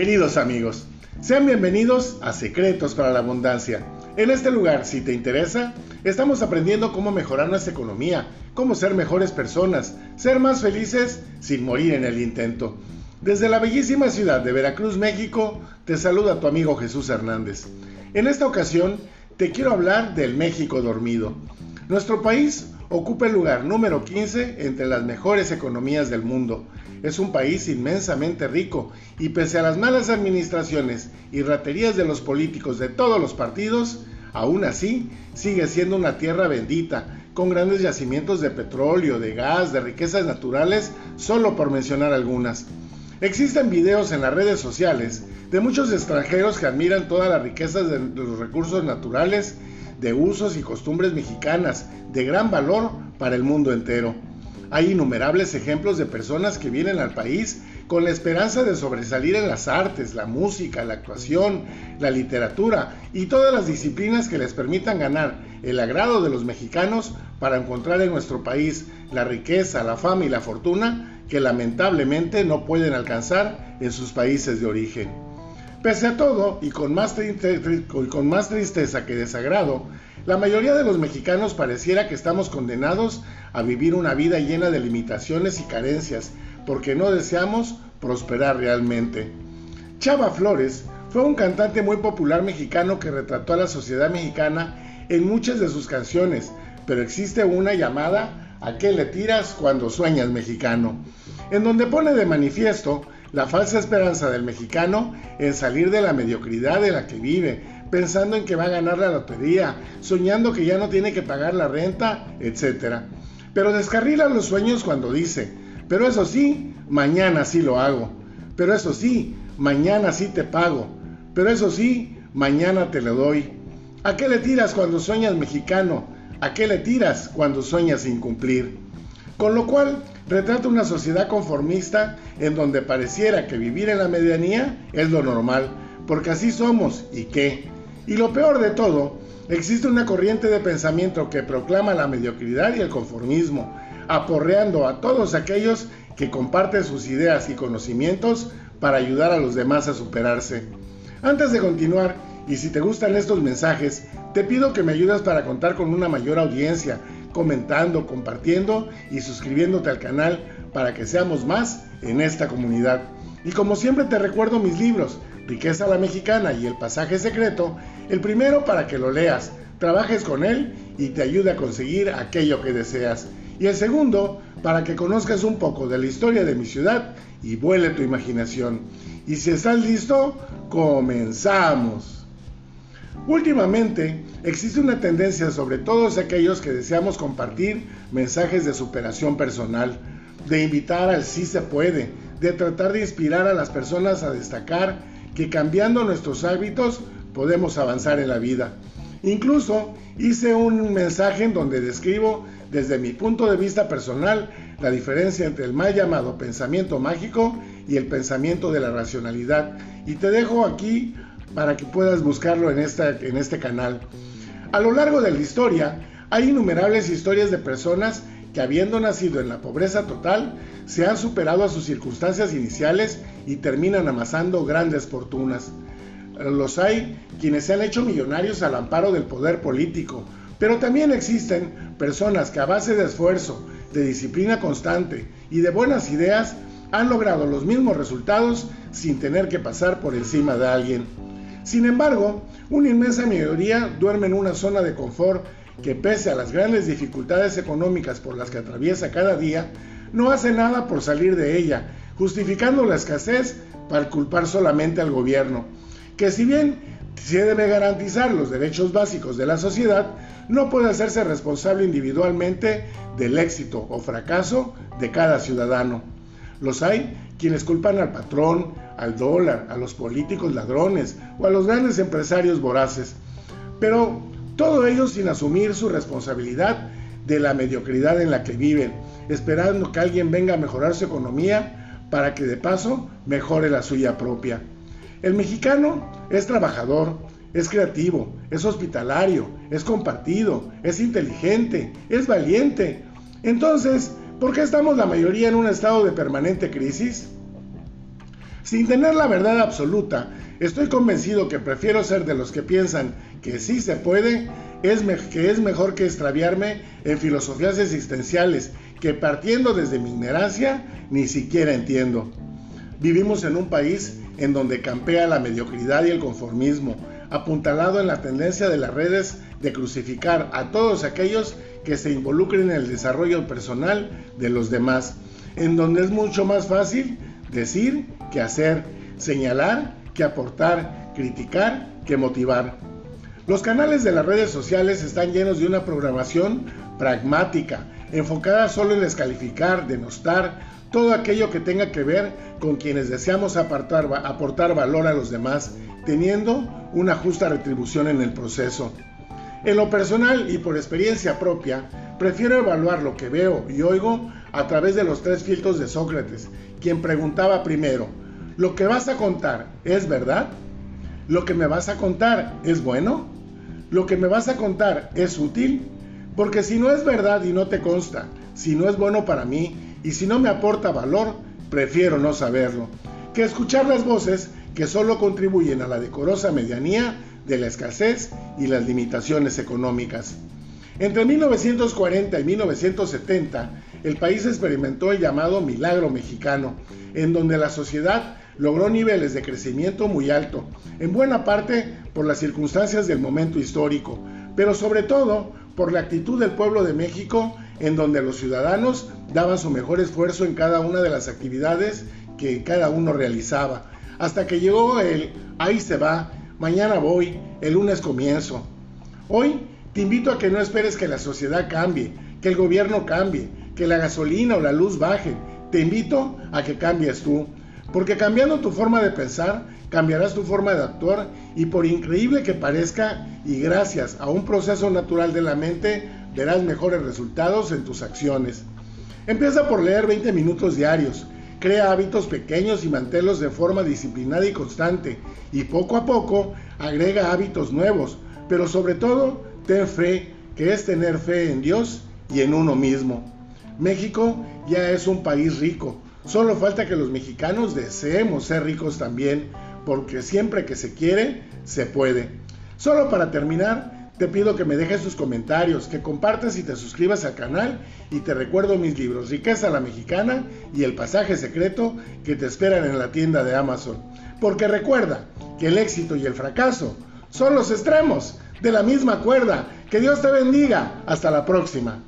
Queridos amigos, sean bienvenidos a Secretos para la Abundancia. En este lugar, si te interesa, estamos aprendiendo cómo mejorar nuestra economía, cómo ser mejores personas, ser más felices sin morir en el intento. Desde la bellísima ciudad de Veracruz, México, te saluda tu amigo Jesús Hernández. En esta ocasión, te quiero hablar del México dormido. Nuestro país ocupa el lugar número 15 entre las mejores economías del mundo. Es un país inmensamente rico y pese a las malas administraciones y raterías de los políticos de todos los partidos, aún así sigue siendo una tierra bendita, con grandes yacimientos de petróleo, de gas, de riquezas naturales, solo por mencionar algunas. Existen videos en las redes sociales de muchos extranjeros que admiran todas las riquezas de los recursos naturales de usos y costumbres mexicanas de gran valor para el mundo entero. Hay innumerables ejemplos de personas que vienen al país con la esperanza de sobresalir en las artes, la música, la actuación, la literatura y todas las disciplinas que les permitan ganar el agrado de los mexicanos para encontrar en nuestro país la riqueza, la fama y la fortuna que lamentablemente no pueden alcanzar en sus países de origen. Pese a todo, y con más, tristeza que desagrado, la mayoría de los mexicanos pareciera que estamos condenados a vivir una vida llena de limitaciones y carencias, porque no deseamos prosperar realmente. Chava Flores fue un cantante muy popular mexicano que retrató a la sociedad mexicana en muchas de sus canciones, pero existe una llamada ¿A qué le tiras cuando sueñas mexicano? en donde pone de manifiesto la falsa esperanza del mexicano en salir de la mediocridad de la que vive, pensando en que va a ganar la lotería, soñando que ya no tiene que pagar la renta, etc. Pero descarrila los sueños cuando dice, pero eso sí, mañana sí lo hago, pero eso sí, mañana sí te pago, pero eso sí, mañana te lo doy. ¿A qué le tiras cuando sueñas mexicano? ¿A qué le tiras cuando sueñas sin cumplir? Con lo cual, retrata una sociedad conformista en donde pareciera que vivir en la medianía es lo normal, porque así somos y qué. Y lo peor de todo, existe una corriente de pensamiento que proclama la mediocridad y el conformismo, aporreando a todos aquellos que comparten sus ideas y conocimientos para ayudar a los demás a superarse. Antes de continuar, y si te gustan estos mensajes, te pido que me ayudes para contar con una mayor audiencia comentando, compartiendo y suscribiéndote al canal para que seamos más en esta comunidad. Y como siempre te recuerdo mis libros, Riqueza la Mexicana y El Pasaje Secreto, el primero para que lo leas, trabajes con él y te ayude a conseguir aquello que deseas. Y el segundo, para que conozcas un poco de la historia de mi ciudad y vuele tu imaginación. Y si estás listo, comenzamos. Últimamente existe una tendencia sobre todos aquellos que deseamos compartir mensajes de superación personal, de invitar al sí se puede, de tratar de inspirar a las personas a destacar que cambiando nuestros hábitos podemos avanzar en la vida. Incluso hice un mensaje en donde describo desde mi punto de vista personal la diferencia entre el mal llamado pensamiento mágico y el pensamiento de la racionalidad. Y te dejo aquí para que puedas buscarlo en, este canal. A lo largo de la historia, hay innumerables historias de personas que habiendo nacido en la pobreza total, se han superado a sus circunstancias iniciales y terminan amasando grandes fortunas. Los hay quienes se han hecho millonarios al amparo del poder político, pero también existen personas que a base de esfuerzo, de disciplina constante y de buenas ideas han logrado los mismos resultados sin tener que pasar por encima de alguien. Sin embargo, una inmensa mayoría duerme en una zona de confort que pese a las grandes dificultades económicas por las que atraviesa cada día, no hace nada por salir de ella, justificando la escasez para culpar solamente al gobierno, que si bien se debe garantizar los derechos básicos de la sociedad, no puede hacerse responsable individualmente del éxito o fracaso de cada ciudadano. Los hay quienes culpan al patrón, al dólar, a los políticos ladrones o a los grandes empresarios voraces. Pero todo ello sin asumir su responsabilidad de la mediocridad en la que viven, esperando que alguien venga a mejorar su economía para que de paso mejore la suya propia. El mexicano es trabajador, es creativo, es hospitalario, es compartido, es inteligente, es valiente. Entonces, ¿por qué estamos la mayoría en un estado de permanente crisis? Sin tener la verdad absoluta, estoy convencido que prefiero ser de los que piensan que sí se puede, es que es mejor que extraviarme en filosofías existenciales que partiendo desde mi ignorancia ni siquiera entiendo. Vivimos en un país en donde campea la mediocridad y el conformismo, apuntalado en la tendencia de las redes de crucificar a todos aquellos que se involucren en el desarrollo personal de los demás, en donde es mucho más fácil decir que hacer, señalar que aportar, criticar que motivar. Los canales de las redes sociales están llenos de una programación pragmática, enfocada solo en descalificar, denostar, todo aquello que tenga que ver con quienes deseamos aportar, aportar valor a los demás, teniendo una justa retribución en el proceso. En lo personal y por experiencia propia, prefiero evaluar lo que veo y oigo a través de los tres filtros de Sócrates, quien preguntaba primero, ¿lo que vas a contar es verdad? ¿Lo que me vas a contar es bueno? ¿Lo que me vas a contar es útil? Porque si no es verdad y no te consta, si no es bueno para mí y si no me aporta valor, prefiero no saberlo, que escuchar las voces que solo contribuyen a la decorosa medianía de la escasez y las limitaciones económicas. Entre 1940 y 1970, el país experimentó el llamado milagro mexicano, en donde la sociedad logró niveles de crecimiento muy alto, en buena parte por las circunstancias del momento histórico, pero sobre todo por la actitud del pueblo de México, en donde los ciudadanos daban su mejor esfuerzo en cada una de las actividades que cada uno realizaba, hasta que llegó el ahí se va, mañana voy, el lunes comienzo. Hoy te invito a que no esperes que la sociedad cambie, que el gobierno cambie, que la gasolina o la luz baje. Te invito a que cambies tú, porque cambiando tu forma de pensar, cambiarás tu forma de actuar y por increíble que parezca, y gracias a un proceso natural de la mente, verás mejores resultados en tus acciones. Empieza por leer 20 minutos diarios, crea hábitos pequeños y manténlos de forma disciplinada y constante, y poco a poco agrega hábitos nuevos, pero sobre todo ten fe, que es tener fe en Dios y en uno mismo. México ya es un país rico, solo falta que los mexicanos deseemos ser ricos también, porque siempre que se quiere, se puede. Solo para terminar, te pido que me dejes tus comentarios, que compartas y te suscribas al canal y te recuerdo mis libros Riqueza la Mexicana y El Pasaje Secreto que te esperan en la tienda de Amazon. Porque recuerda que el éxito y el fracaso son los extremos de la misma cuerda. Que Dios te bendiga. Hasta la próxima.